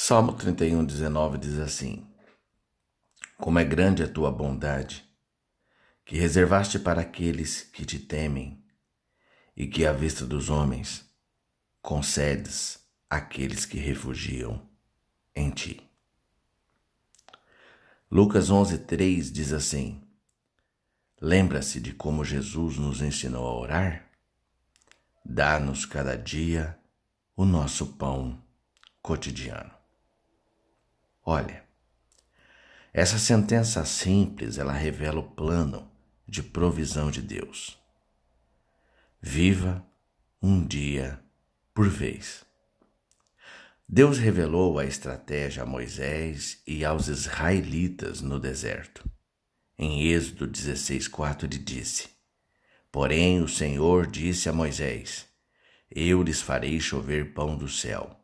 Salmo 31, 19 diz assim: Como é grande a tua bondade, que reservaste para aqueles que te temem, e que à vista dos homens concedes àqueles que refugiam em ti. Lucas 11, 3 diz assim: Lembra-se de como Jesus nos ensinou a orar? Dá-nos cada dia o nosso pão cotidiano. Olha, essa sentença simples, ela revela o plano de provisão de Deus. Viva um dia por vez. Deus revelou a estratégia a Moisés e aos israelitas no deserto. Em Êxodo 16:4 ele disse: Porém o Senhor disse a Moisés: Eu lhes farei chover pão do céu.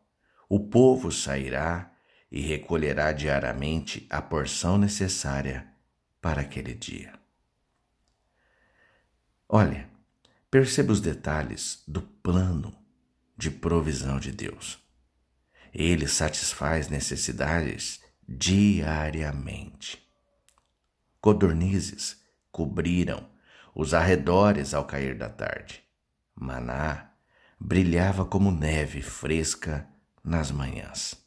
O povo sairá e recolherá diariamente a porção necessária para aquele dia. Olha, perceba os detalhes do plano de provisão de Deus. Ele satisfaz necessidades diariamente. Codornizes cobriram os arredores ao cair da tarde. Maná brilhava como neve fresca nas manhãs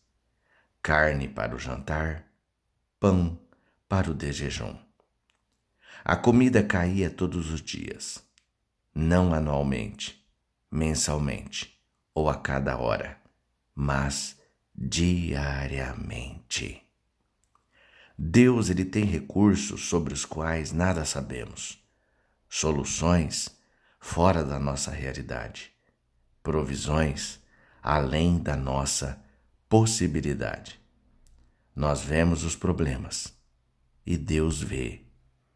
carne para o jantar, pão para o de. A comida caía todos os dias, não anualmente, mensalmente ou a cada hora, mas diariamente. Deus ele tem recursos sobre os quais nada sabemos, soluções fora da nossa realidade, provisões além da nossa possibilidade. Nós vemos os problemas e Deus vê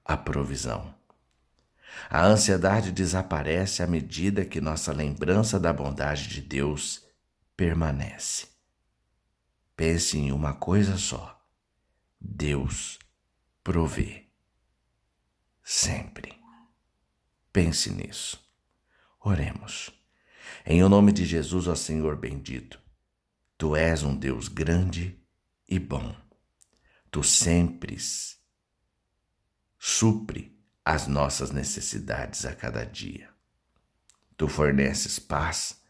a provisão. A ansiedade desaparece à medida que nossa lembrança da bondade de Deus permanece. Pense em uma coisa só: Deus provê. Sempre. Pense nisso. Oremos. Em o nome de Jesus, ó Senhor bendito, Tu és um Deus grande e bom. Tu sempre supre as nossas necessidades a cada dia. Tu forneces paz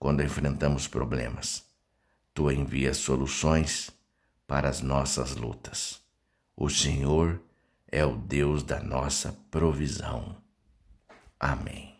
quando enfrentamos problemas. Tu envias soluções para as nossas lutas. O Senhor é o Deus da nossa provisão. Amém.